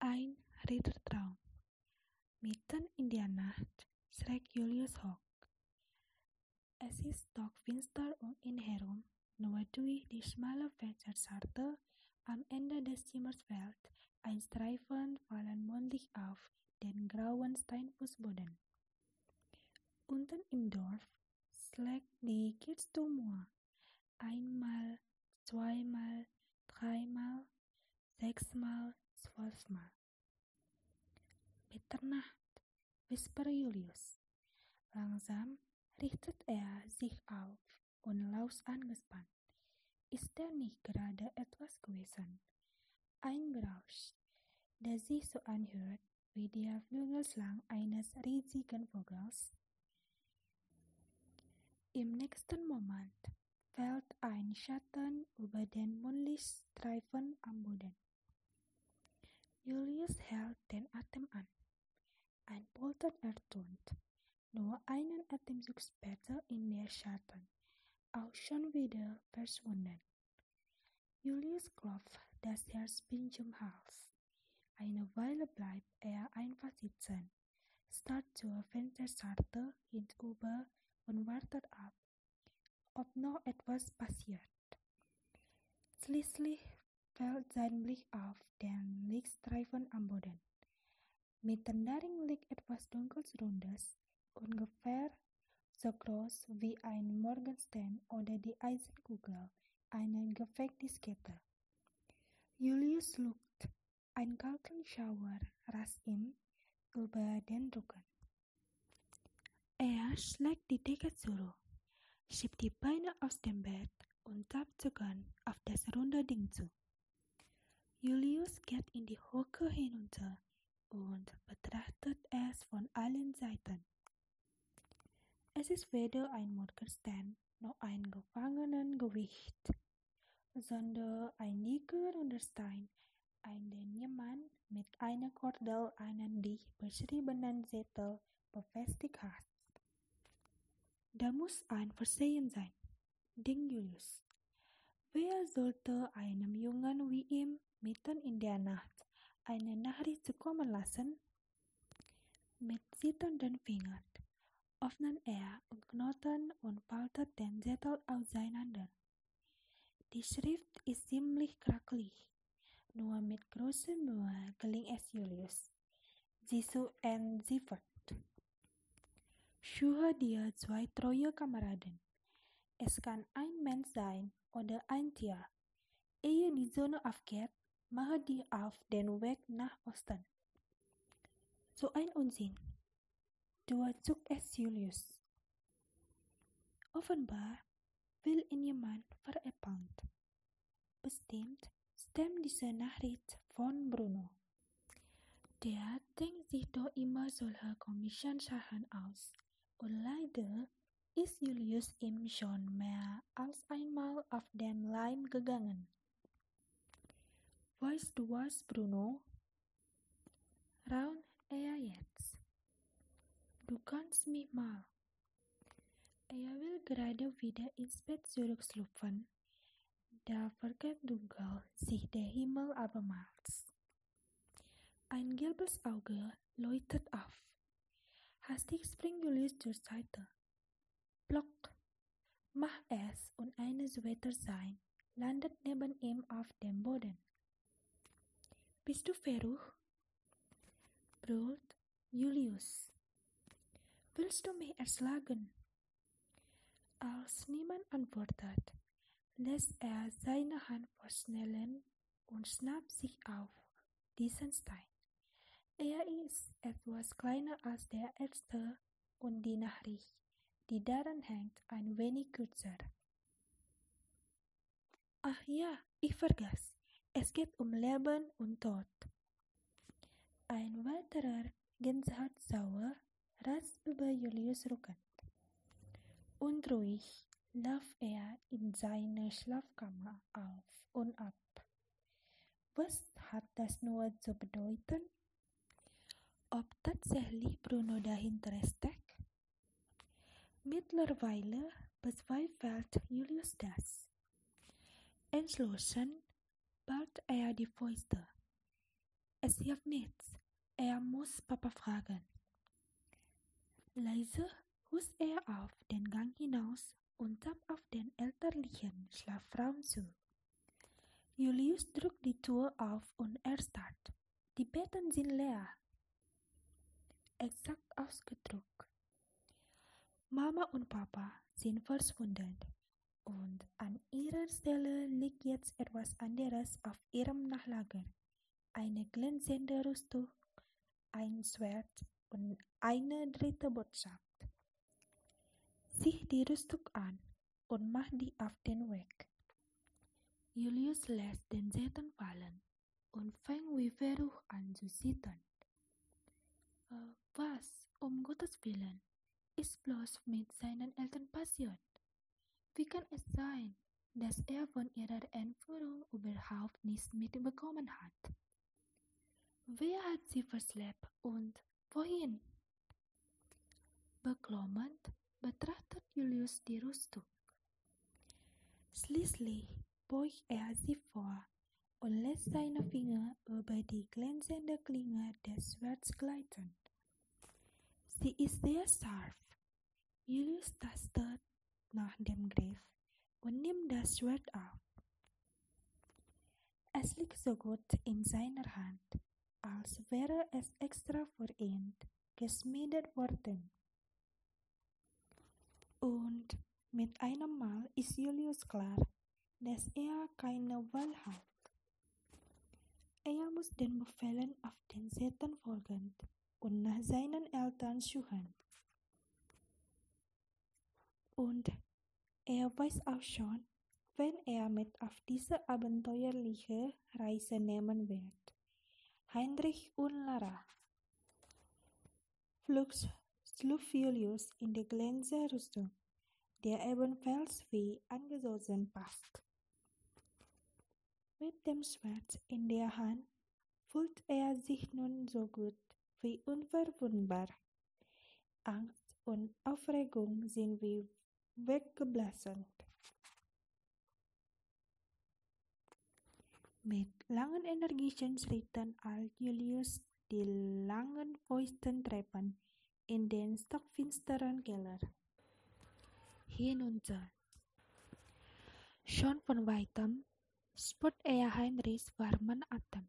Ein Rittertraum. Mitten in der Nacht schreckt Julius hoch. Es ist stockfinster um ihn herum, nur durch die schmale Fensterscharte am Ende des Zimmers fällt ein Streifen fallen mondlicht auf den grauen Steinfußboden. Unten im Dorf schlägt die Kirchturmuhr einmal, zweimal, dreimal, sechsmal, zwölfmal. Mitternacht, whisper Julius. Langsam richtet er sich auf und lauscht angespannt. Ist er nicht gerade etwas gewesen? Ein Grausch, der sich so anhört wie der Flügelschlag eines riesigen Vogels? Im nächsten Moment fällt ein Schatten über den Mondlichtstreifen am Boden. Julius hält den Atem an. Ein Poltern ertönt. Nur einen Atemzug später in der Schatten, auch schon wieder verschwunden. Julius klopft das Herz bis zum Hals. Eine Weile bleibt er einfach sitzen, starrt zur Fensterscharte hinüber und wartet ab, ob noch etwas passiert. Schließlich fällt sein Blick auf den Lichtstreifen am Boden. Mitten darin liegt etwas dunkles Rundes, ungefähr so groß wie ein Morgenstern oder die Eisenkugel einer Gefängniskette. Julius lugt, ein kalter Schauer rast ihm über den Rücken. Er schlägt die Decke zurück, schiebt die Beine aus dem Bett und tappt sogar auf das runde Ding zu. Julius geht in die Hocke hinunter und betrachtet es von allen Seiten. Es ist weder ein Morgenstern noch ein Gefangenengewicht, sondern ein dicker runder Stein, an den jemand mit einer Kordel einen dicht beschriebenen Zettel befestigt hat. Da muss ein Versehen sein, denkt Julius. Wer sollte einem Jungen wie ihm mitten in der Nacht eine Nachricht zukommen lassen? Mit zitternden Fingern öffnet er und knotet und faltet den Zettel auseinander. Die Schrift ist ziemlich krakelig, nur mit großer Mühe gelingt es Julius, sie zu entziffern. Schuhe dir zwei treue Kameraden. Es kann ein Mensch sein oder ein Tier. Ehe die Sonne aufgeht, mache dir auf den Weg nach Osten. So ein Unsinn. Durchzog es Julius. Offenbar will ihn jemand veräppeln. Bestimmt stammt diese Nachricht von Bruno. Der denkt sich doch immer solche komischen Sachen aus. Und leider ist Julius ihm schon mehr als einmal auf den Leim gegangen. Weißt du was, Bruno? Raunt er jetzt. Du kannst mich mal. Er will gerade wieder ins Bett zurückschlüpfen. Da vergeht dunkel sich der Himmel abermals. Ein gelbes Auge leuchtet auf. Hastig springt Julius zur Seite. Block! Mach es und eines Wetter sein, landet neben ihm auf dem Boden. Bist du verrückt? brüllt Julius. Willst du mich erschlagen? Als niemand antwortet, lässt er seine Hand verschnellen und schnappt sich auf diesen Stein. Er ist etwas kleiner als der erste und die Nachricht, die daran hängt, ein wenig kürzer. Ach ja, ich vergaß. Es geht um Leben und Tod. Ein weiterer Gänsehautsauer rast über Julius Rücken. Unruhig läuft er in seine Schlafkammer auf und ab. Was hat das nur zu bedeuten? Ob tatsächlich Bruno dahinter steckt? Mittlerweile bezweifelt Julius das. Entschlossen ballt er die Fäuste. es hilft nichts. Er muss Papa fragen. Leise hust er auf den Gang hinaus und tappt auf den elterlichen Schlafraum zu. Julius drückt die Tür auf und erstarrt. Die Betten sind leer. Exakt ausgedrückt. Mama und Papa sind verschwunden. Und an ihrer Stelle liegt jetzt etwas anderes auf ihrem Nachlager. Eine glänzende Rüstung, ein Schwert und eine dritte Botschaft. Sieh die Rüstung an und mach die auf den Weg. Julius lässt den Säten fallen und fängt wie verrucht an zu zittern. Äh, was, um Gottes Willen, ist bloß mit seinen Eltern passiert? Wie kann es sein, dass er von ihrer Entführung überhaupt nichts mitbekommen hat? Wer hat sie verschleppt und wohin? Beklemmend betrachtet Julius die Rüstung. Schließlich beugt er sie vor und lässt seine Finger über die glänzende Klinge des Schwerts gleiten. Sie ist sehr scharf. Julius tastet nach dem Griff und nimmt das Schwert auf. Es liegt so gut in seiner Hand, als wäre es extra für ihn geschmiedet worden. Und mit einem Mal ist Julius klar, dass er keine Wahl hat. Er muss den Befehlen auf den Säten folgen und nach seinen Eltern suchen. Und er weiß auch schon, wenn er mit auf diese abenteuerliche Reise nehmen wird. Heinrich und Lara. Flugs schlüpft Julius in die Glänzerrüstung, der ebenfalls wie angesossen passt. Mit dem Schwert in der Hand fühlt er sich nun so gut wie unverwundbar. Angst und Aufregung sind wie weggeblasen. Mit langen energischen Schritten eilt Julius die langen feuchten Treppen in den stockfinsteren Keller. Hinunter. Schon von weitem spürt er Heinrichs warmen Atem.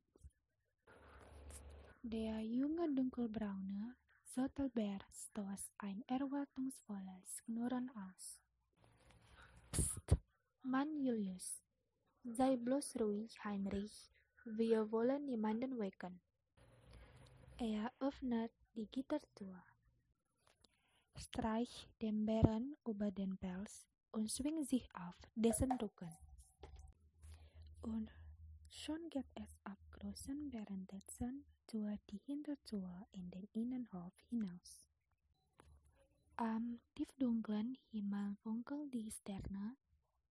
Der junge dunkelbraune Zottelbär stößt ein erwartungsvolles Knurren aus. Psst, Mann Julius, sei bloß ruhig, Heinrich, wir wollen niemanden wecken. Er öffnet die Gittertür, streicht dem Bären über den Pelz und schwingt sich auf dessen Rücken. Und schon geht es ab großen Bärentätzen durch die Hintertür in den Innenhof hinaus. Am tiefdunklen Himmel funkelt die Sterne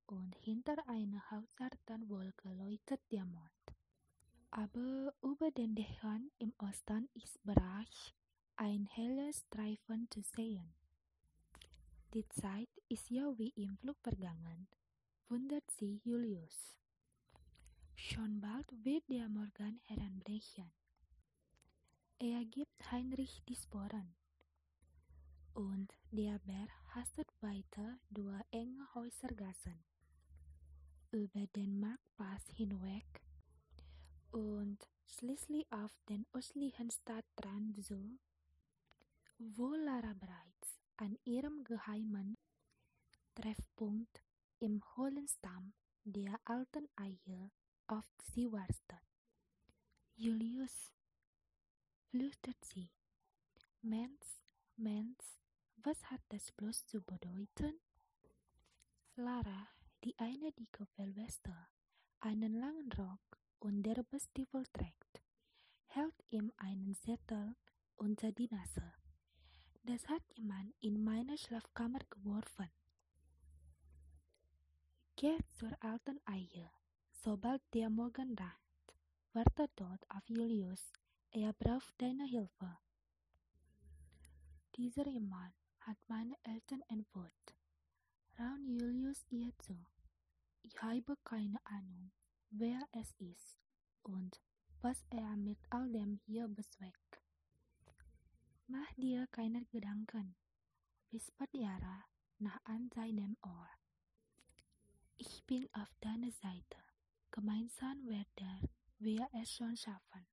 und hinter einer haucharten Wolke leuchtet der Mond. Aber über den Dächern im Osten ist bereits ein helles Streifen zu sehen. Die Zeit ist ja wie im Flug vergangen, wundert sich Julius. Schon bald wird der Morgen heranbrechen. Er gibt Heinrich die Sporen. Und der Bär hastet weiter durch enge Häusergassen, über den Marktpass hinweg und schließlich auf den östlichen Stadtrand zu, wo Lara bereits an ihrem geheimen Treffpunkt im hohlen Stamm der alten Eiche auf sie wartet. Julius, flüstert sie. Mens, Mens, was hat das bloß zu bedeuten? Lara, die eine dicke Fellweste, einen langen Rock und derbe Stiefel trägt, hält ihm einen Zettel unter die Nase. Das hat jemand in meine Schlafkammer geworfen. Geh zur alten Eiche, sobald der Morgen naht. Warte dort auf Julius, er braucht deine Hilfe. Dieser Mann hat meine Eltern entführt. Raun Julius ihr zu. Ich habe keine Ahnung, wer es ist und was er mit all dem hier bezweckt. Mach dir keine Gedanken, wispert Yara nach an seinem Ohr. Ich bin auf deiner Seite. Gemeinsam werden wir es schon schaffen.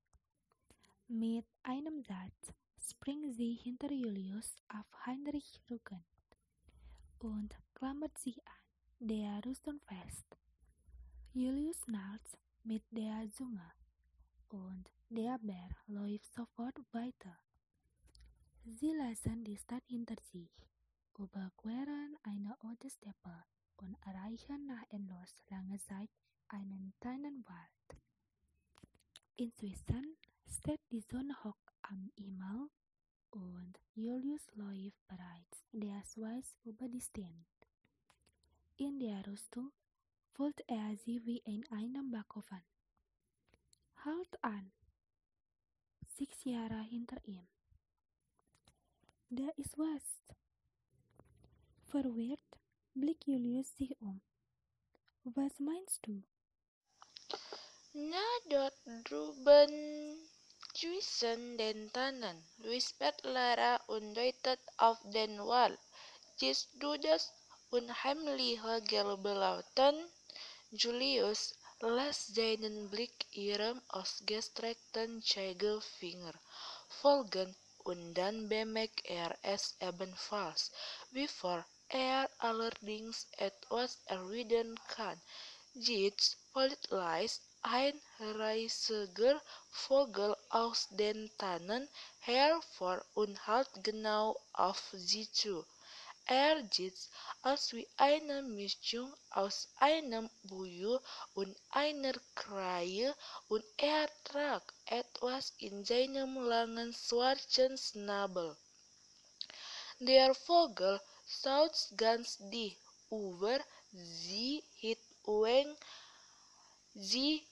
Mit einem Satz springt sie hinter Julius auf Heinrich Rücken und klammert sich an der Rüstung fest. Julius schnallt mit der Zunge und der Bär läuft sofort weiter. Sie lassen die Stadt hinter sich, überqueren eine Ode Steppe und erreichen nach endlos langer Zeit einen kleinen Wald. Inzwischen steht die Sonne hoch am Himmel und Julius läuft bereits der Schweiß über die Stirn. In der Rüstung fühlt er sie wie in einem Backofen. Halt an! Sechs Jahre hinter ihm. Da ist was. Verwirrt blickt Julius sich um. Was meinst du? Drüben zwischen den Tannen, wispert Lara und deutet auf den Wald. Siehst du das unheimliche gelbe Lauten? Julius lässt seinen Blick ihrem ausgestreckten Zeigefinger folgen und dann bemerkt er es ebenfalls, bevor er allerdings etwas erwidern kann. Jetzt politleist ein reisiger Vogel aus den Tannen hervor und halt genau auf sie zu. Er sieht aus wie eine Mischung aus einem Buju und einer Krähe und er trägt etwas in seinem langen schwarzen Schnabel. Der Vogel schaut ganz dicht über sie hinweg Sie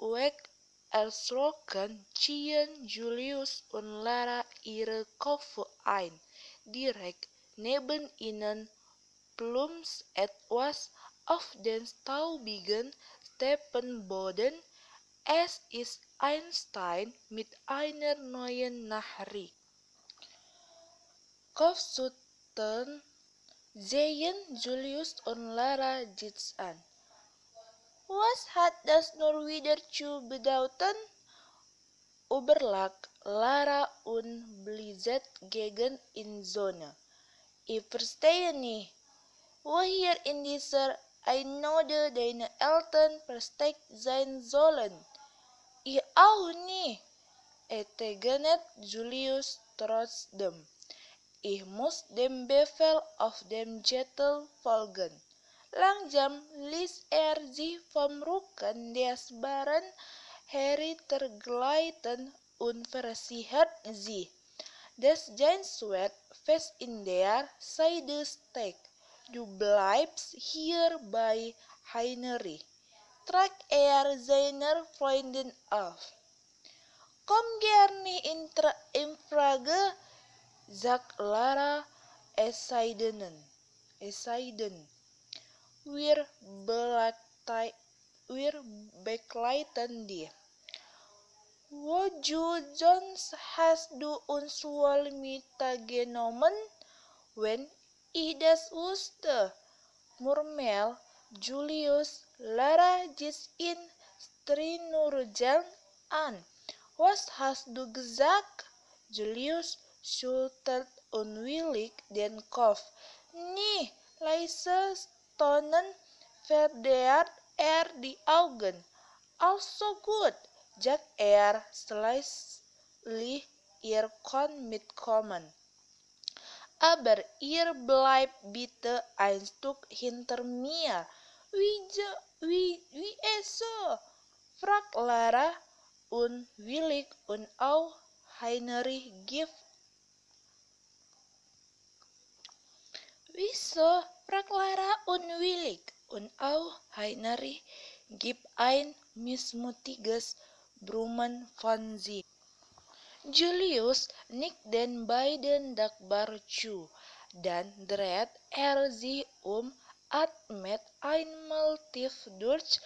weg erschrocken ziehen Julius und Lara ihre Köpfe ein. Direkt neben ihnen plumpst etwas auf den staubigen Steppenboden. Es ist Einstein mit einer neuen Nachricht. Kopfschütteln sehen Julius und Lara Jits an. Was hat das nur wieder zu? Überlag Lara und Blizzard gegen in Sonne. Ich verstehe nicht. Woher in dieser Einode deine Eltern versteckt sein sollen. Ich auch nicht. Entgegnet Julius trotzdem. Ich muss dem Befehl auf dem Zettel folgen. Langsam ließ er sie vom Rücken des Bären heruntergleiten und versichert sie, dass sein Schwert fest in der Seide steckt. Du bleibst hier bei Heinrich, trag er seiner Freundin auf. Komm gerne in, in Frage, sagt Lara, es sei es sei wir begleiten die. Wozu sonst hast du uns wohl mitgenommen, wenn ich das wusste? Murmel Julius Lara in Strinurjan an. Was hast du gesagt? Julius schüttelt unwillig den Kopf. Nie, leise tonen verdeert er die Augen. Also gut, sagt er schließlich, ihr könnt mitkommen. Aber ihr bleibt bitte ein Stück hinter mir. Wie, wie, wie es so? fragt Lara unwillig und auch Heinrich gibt. Wieso? fragt Lara unwillig und auch Heinrich gibt ein missmutiges Brummen von sich. Julius nickt den beiden dankbar zu, dann dreht er sich um, atmet einmal tief durch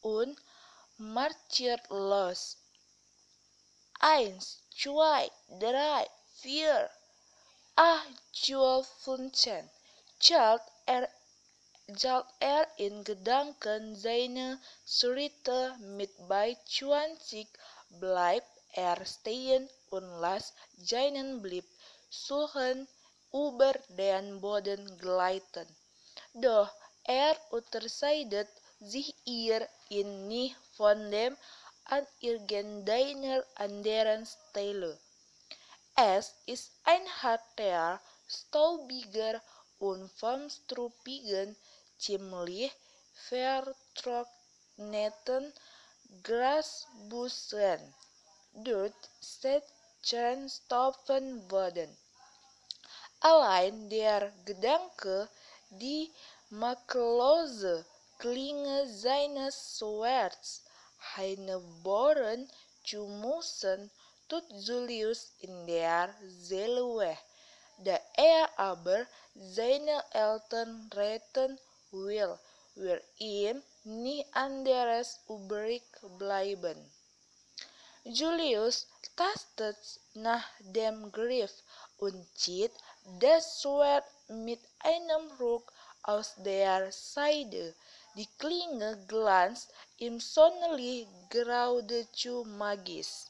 und marschiert los. eins, zwei, drei, vier. Ah, Joel Funchen, Child er zal er in gedanken zijn Surite mit bei 20 bleibt er stehen und las seinen Blick suchen über den Boden gleiten. Doch er unterscheidet sich ihr in nicht von dem an irgendeiner anderen Stelle. Es ist ein harter, staubiger struppigen, ziemlich vertrockneten Grasbuschen dort Stückchen stoffen worden. Allein der Gedanke, die makellose Klinge seines Swords. Bohren zu müssen, tut Julius in der Seele weh, da er aber seine Eltern retten will, wird ihm nicht anderes übrig bleiben. Julius tastet nach dem Griff und zieht das Schwert mit einem Ruck aus der Seide. Die Klinge glanzt im Sonnenlicht geradezu magisch.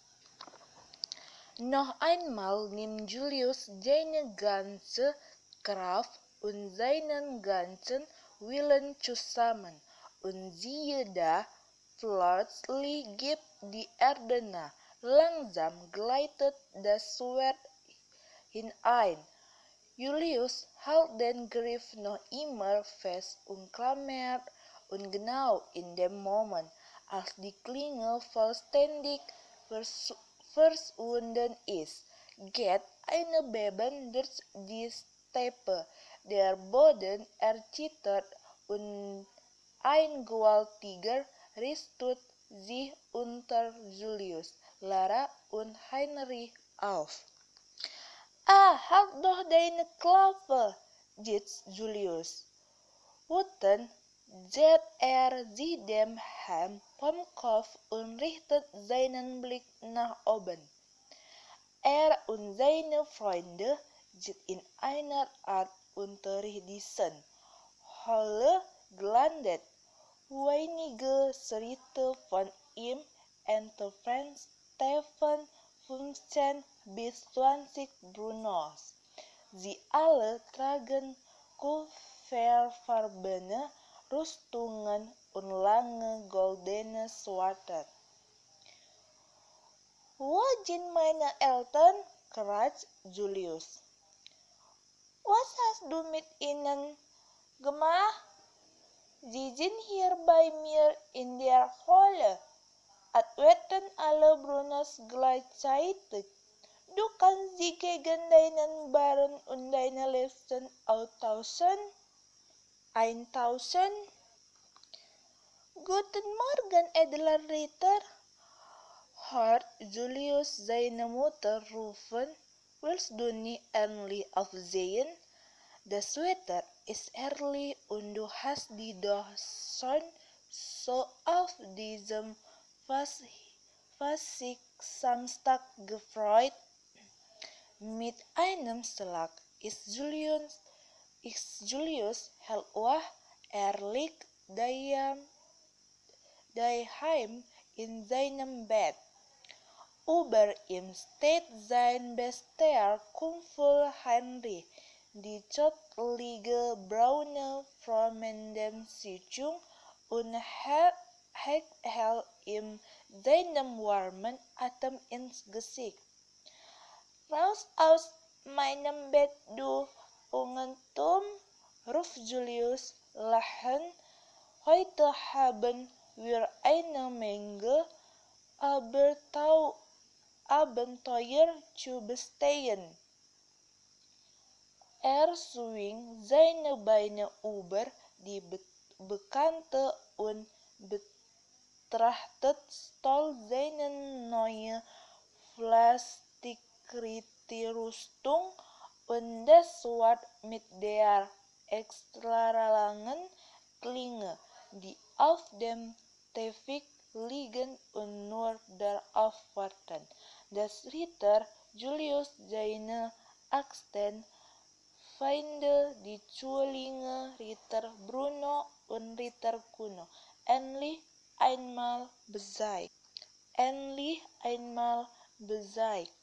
Noch einmal nimmt Julius seine ganze Kraft und seinen ganzen Willen zusammen, und siehe da, plötzlich gibt die Erde nach. Langsam gleitet das Schwert hinein. Julius hält den Griff noch immer fest umklammert und genau in dem Moment, als die Klinge vollständig verschwunden ist, geht eine Beben durch die Steppe. Der Boden erzittert und ein gewaltiger Riss tut sich unter Julius, Lara und Heinrich auf. Ah, halt doch deine Klappe, jetzt Julius. Wütend dreht er sich dem Helm vom Kopf und richtet seinen Blick nach oben. Er und seine Freunde sind in einer Art Unterricht diesen Halle gelandet. Wenige Schritte von ihm entfernt Stefan 15 bis 20 Brunos. Sie alle tragen kupferfarbene Rüstungen und lange goldene Schwerter. Wo sind meine Eltern? kratzt Julius. Was hast du mit ihnen gemacht? Sie sind hier bei mir in der Höhle. Atweten alle Brunos gleichzeitig. Du kannst sie gegen deinen Baren und deine Liebsten austauschen. Eintauschen. Guten Morgen, edler Ritter. Hört Julius seine Mutter rufen, willst du nie endlich aufsehen? Das Wetter ist herrlich und du hast dich doch schon so auf diesem Fasik Samstag gefreut. Mit einem Schlag ist Julius, Julius hellwach, er liegt daheim in seinem Bett. Über ihm steht sein bester Kumpel Henry, die zottlige braune frommende Sitzung und hält ihm seinem warmen Atem ins Gesicht. Raus aus meinem Bett, du Ungentum, ruft Julius lachend. Heute haben wir eine Menge Abenteuer zu bestehen. Er swing seine Beine über die Bekannte und betrachtet stolz seine neue und das Schwert mit der extra langen Klinge, die auf dem Teppich liegen und nur darauf warten, dass Ritter Julius seine Achten Feinde, die Zwillinge Ritter Bruno und Ritter Kuno, endlich einmal besiegt. Endlich einmal besiegt.